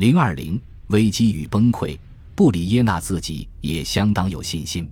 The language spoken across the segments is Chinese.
零二零危机与崩溃，布里耶纳自己也相当有信心。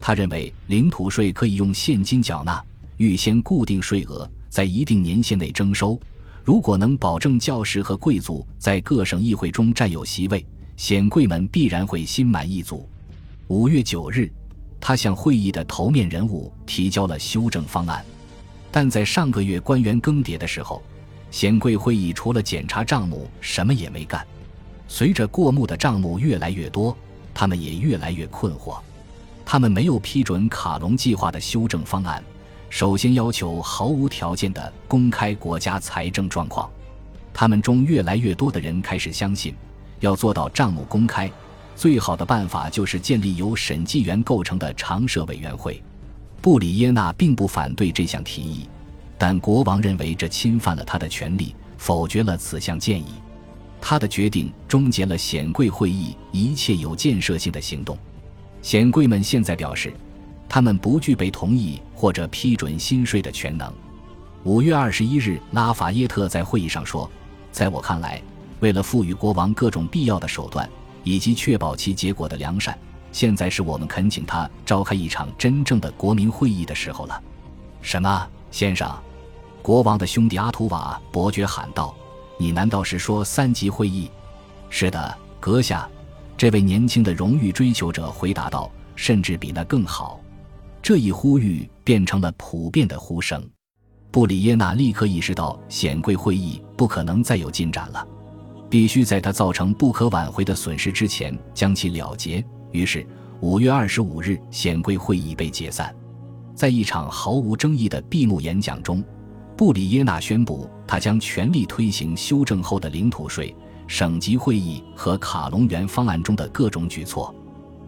他认为领土税可以用现金缴纳，预先固定税额，在一定年限内征收。如果能保证教师和贵族在各省议会中占有席位，显贵们必然会心满意足。五月九日，他向会议的头面人物提交了修正方案。但在上个月官员更迭的时候，显贵会议除了检查账目，什么也没干。随着过目的账目越来越多，他们也越来越困惑。他们没有批准卡隆计划的修正方案，首先要求毫无条件的公开国家财政状况。他们中越来越多的人开始相信，要做到账目公开，最好的办法就是建立由审计员构成的常设委员会。布里耶纳并不反对这项提议，但国王认为这侵犯了他的权利，否决了此项建议。他的决定终结了显贵会议一切有建设性的行动。显贵们现在表示，他们不具备同意或者批准新税的权能。五月二十一日，拉法耶特在会议上说：“在我看来，为了赋予国王各种必要的手段，以及确保其结果的良善，现在是我们恳请他召开一场真正的国民会议的时候了。”什么，先生？国王的兄弟阿图瓦伯爵喊道：“你难道是说三级会议？”“是的，阁下。”这位年轻的荣誉追求者回答道：“甚至比那更好。”这一呼吁变成了普遍的呼声。布里耶纳立刻意识到显贵会议不可能再有进展了，必须在他造成不可挽回的损失之前将其了结。于是，五月二十五日，显贵会议被解散。在一场毫无争议的闭幕演讲中，布里耶纳宣布他将全力推行修正后的领土税。省级会议和卡隆园方案中的各种举措，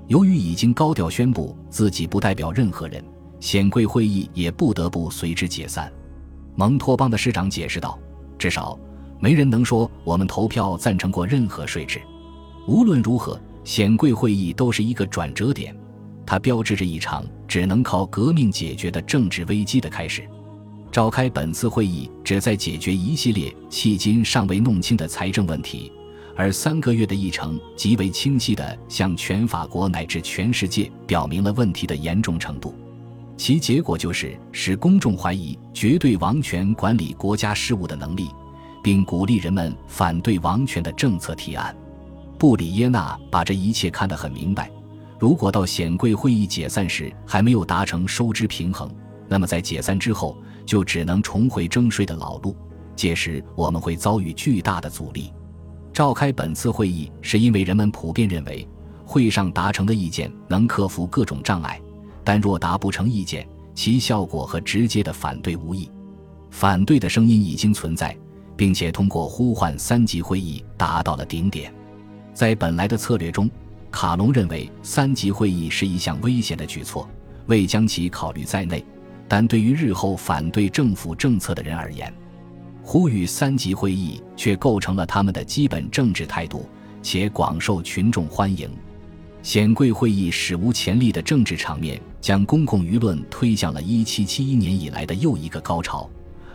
由于已经高调宣布自己不代表任何人，显贵会议也不得不随之解散。蒙托邦的市长解释道：“至少，没人能说我们投票赞成过任何税制。无论如何，显贵会议都是一个转折点，它标志着一场只能靠革命解决的政治危机的开始。”召开本次会议旨在解决一系列迄今尚未弄清的财政问题，而三个月的议程极为清晰地向全法国乃至全世界表明了问题的严重程度。其结果就是使公众怀疑绝对王权管理国家事务的能力，并鼓励人们反对王权的政策提案。布里耶纳把这一切看得很明白。如果到显贵会议解散时还没有达成收支平衡，那么在解散之后。就只能重回征税的老路，届时我们会遭遇巨大的阻力。召开本次会议是因为人们普遍认为会上达成的意见能克服各种障碍，但若达不成意见，其效果和直接的反对无异。反对的声音已经存在，并且通过呼唤三级会议达到了顶点。在本来的策略中，卡隆认为三级会议是一项危险的举措，未将其考虑在内。但对于日后反对政府政策的人而言，呼吁三级会议却构成了他们的基本政治态度，且广受群众欢迎。显贵会议史无前例的政治场面，将公共舆论推向了1771年以来的又一个高潮，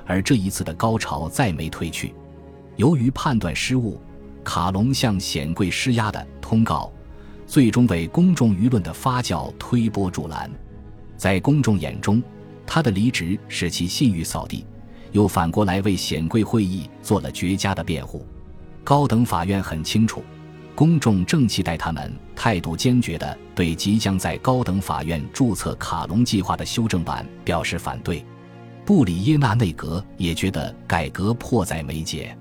而这一次的高潮再没退去。由于判断失误，卡隆向显贵施压的通告，最终为公众舆论的发酵推波助澜。在公众眼中，他的离职使其信誉扫地，又反过来为显贵会议做了绝佳的辩护。高等法院很清楚，公众正期待他们态度坚决地对即将在高等法院注册卡隆计划的修正版表示反对。布里耶纳内阁也觉得改革迫在眉睫，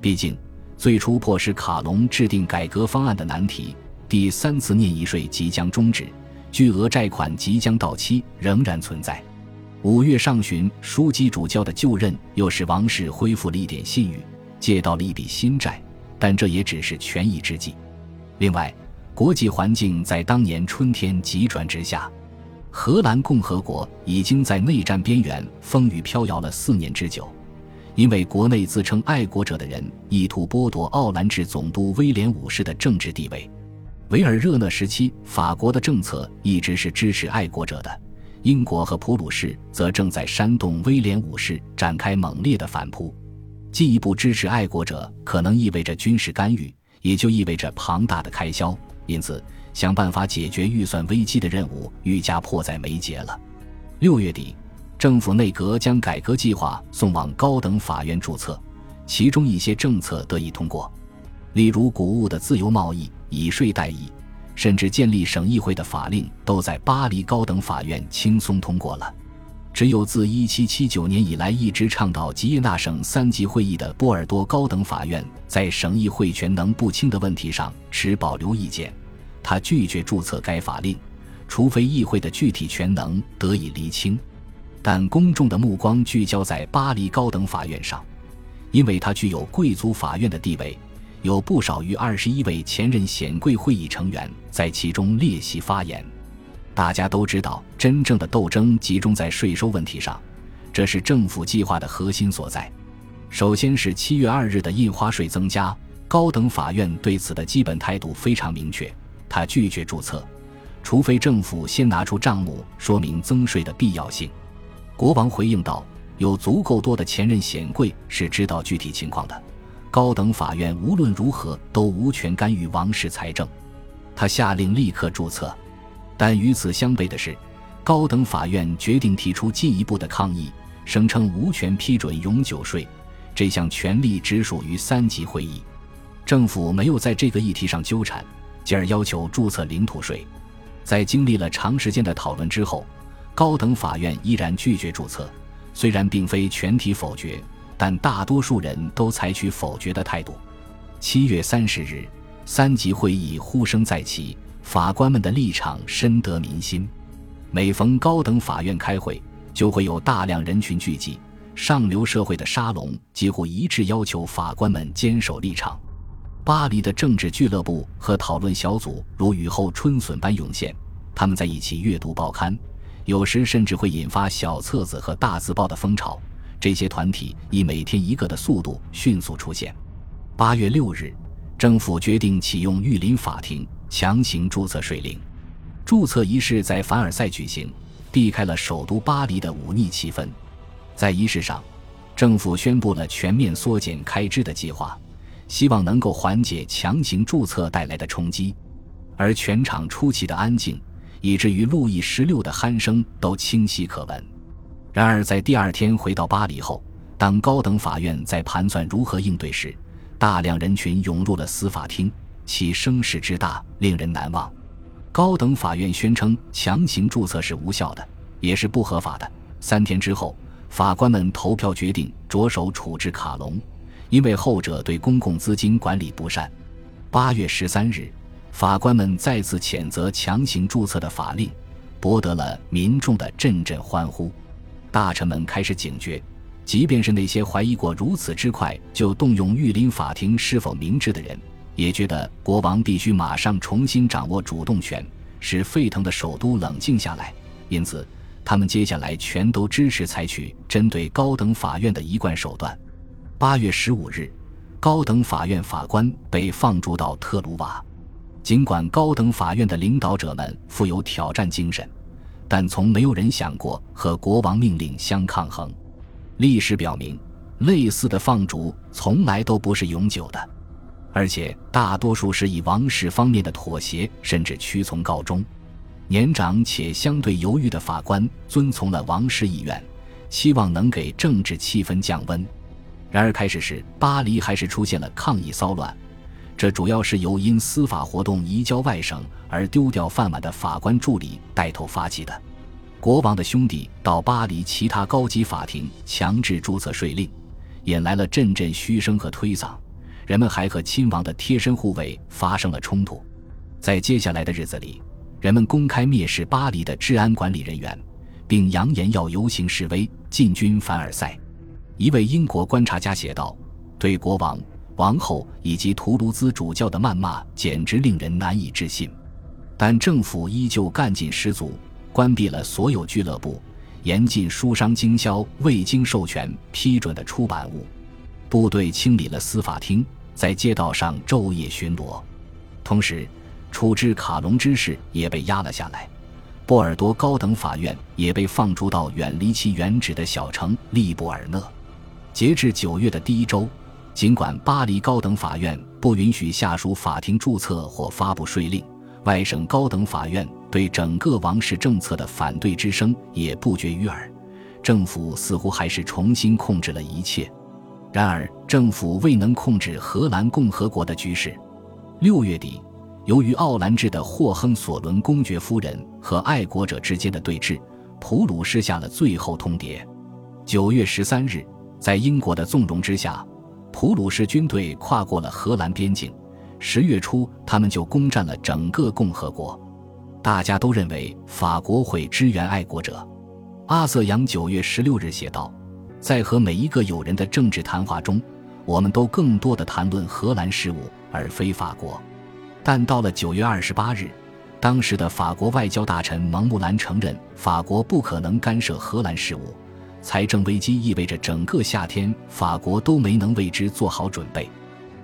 毕竟最初迫使卡隆制定改革方案的难题——第三次念议税即将终止，巨额债款即将到期——仍然存在。五月上旬，枢机主教的就任又使王室恢复了一点信誉，借到了一笔新债，但这也只是权宜之计。另外，国际环境在当年春天急转直下，荷兰共和国已经在内战边缘风雨飘摇了四年之久，因为国内自称爱国者的人意图剥夺奥兰治总督威廉五世的政治地位。维尔热讷时期，法国的政策一直是支持爱国者的。英国和普鲁士则正在煽动威廉五世展开猛烈的反扑，进一步支持爱国者可能意味着军事干预，也就意味着庞大的开销，因此想办法解决预算危机的任务愈加迫在眉睫了。六月底，政府内阁将改革计划送往高等法院注册，其中一些政策得以通过，例如谷物的自由贸易、以税代役，甚至建立省议会的法令，都在巴黎高等法院轻松通过了。只有自1779年以来一直倡导吉耶纳省三级会议的波尔多高等法院，在省议会权能不清的问题上持保留意见，他拒绝注册该法令，除非议会的具体权能得以厘清。但公众的目光聚焦在巴黎高等法院上，因为它具有贵族法院的地位，有不少于二十一位前任显贵会议成员在其中列席发言。大家都知道，真正的斗争集中在税收问题上，这是政府计划的核心所在。首先是七月二日的印花税增加，高等法院对此的基本态度非常明确，他拒绝注册，除非政府先拿出账目说明增税的必要性。国王回应道：“有足够多的前任显贵是知道具体情况的，高等法院无论如何都无权干预王室财政。”他下令立刻注册。但与此相悖的是，高等法院决定提出进一步的抗议，声称无权批准永久税，这项权力只属于三级会议。政府没有在这个议题上纠缠，进而要求注册领土税。在经历了长时间的讨论之后，高等法院依然拒绝注册。虽然并非全体否决，但大多数人都采取否决的态度。七月三十日，三级会议呼声再起。法官们的立场深得民心。每逢高等法院开会，就会有大量人群聚集。上流社会的沙龙几乎一致要求法官们坚守立场。巴黎的政治俱乐部和讨论小组如雨后春笋般涌现，他们在一起阅读报刊，有时甚至会引发小册子和大字报的风潮。这些团体以每天一个的速度迅速出现。八月六日，政府决定启用御林法庭。强行注册税令，注册仪式在凡尔赛举行，避开了首都巴黎的忤逆气氛。在仪式上，政府宣布了全面缩减开支的计划，希望能够缓解强行注册带来的冲击。而全场出奇的安静，以至于路易十六的鼾声都清晰可闻。然而，在第二天回到巴黎后，当高等法院在盘算如何应对时，大量人群涌入了司法厅。其声势之大，令人难忘。高等法院宣称强行注册是无效的，也是不合法的。三天之后，法官们投票决定着手处置卡隆，因为后者对公共资金管理不善。八月十三日，法官们再次谴责强行注册的法令，博得了民众的阵阵欢呼。大臣们开始警觉，即便是那些怀疑过如此之快就动用御林法庭是否明智的人。也觉得国王必须马上重新掌握主动权，使沸腾的首都冷静下来。因此，他们接下来全都支持采取针对高等法院的一贯手段。八月十五日，高等法院法官被放逐到特鲁瓦。尽管高等法院的领导者们富有挑战精神，但从没有人想过和国王命令相抗衡。历史表明，类似的放逐从来都不是永久的。而且大多数是以王室方面的妥协甚至屈从告终。年长且相对犹豫的法官遵从了王室意愿，希望能给政治气氛降温。然而开始时，巴黎还是出现了抗议骚乱，这主要是由因司法活动移交外省而丢掉饭碗的法官助理带头发起的。国王的兄弟到巴黎其他高级法庭强制注册税令，引来了阵阵嘘声和推搡。人们还和亲王的贴身护卫发生了冲突，在接下来的日子里，人们公开蔑视巴黎的治安管理人员，并扬言要游行示威进军凡尔赛。一位英国观察家写道：“对国王、王后以及图卢兹主教的谩骂简直令人难以置信。”但政府依旧干劲十足，关闭了所有俱乐部，严禁书商经销未经授权批准的出版物。部队清理了司法厅，在街道上昼夜巡逻，同时处置卡隆之事也被压了下来。波尔多高等法院也被放逐到远离其原址的小城利布尔讷。截至九月的第一周，尽管巴黎高等法院不允许下属法庭注册或发布税令，外省高等法院对整个王室政策的反对之声也不绝于耳。政府似乎还是重新控制了一切。然而，政府未能控制荷兰共和国的局势。六月底，由于奥兰治的霍亨索伦公爵夫人和爱国者之间的对峙，普鲁士下了最后通牒。九月十三日，在英国的纵容之下，普鲁士军队跨过了荷兰边境。十月初，他们就攻占了整个共和国。大家都认为法国会支援爱国者。阿瑟扬九月十六日写道。在和每一个友人的政治谈话中，我们都更多的谈论荷兰事务而非法国。但到了九月二十八日，当时的法国外交大臣蒙木兰承认法国不可能干涉荷兰事务。财政危机意味着整个夏天法国都没能为之做好准备，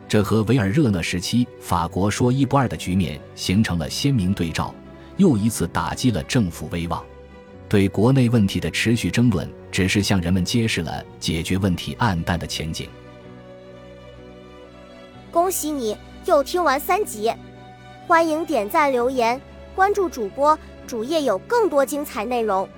这和维尔热讷时期法国说一不二的局面形成了鲜明对照，又一次打击了政府威望。对国内问题的持续争论，只是向人们揭示了解决问题暗淡的前景。恭喜你又听完三集，欢迎点赞、留言、关注主播，主页有更多精彩内容。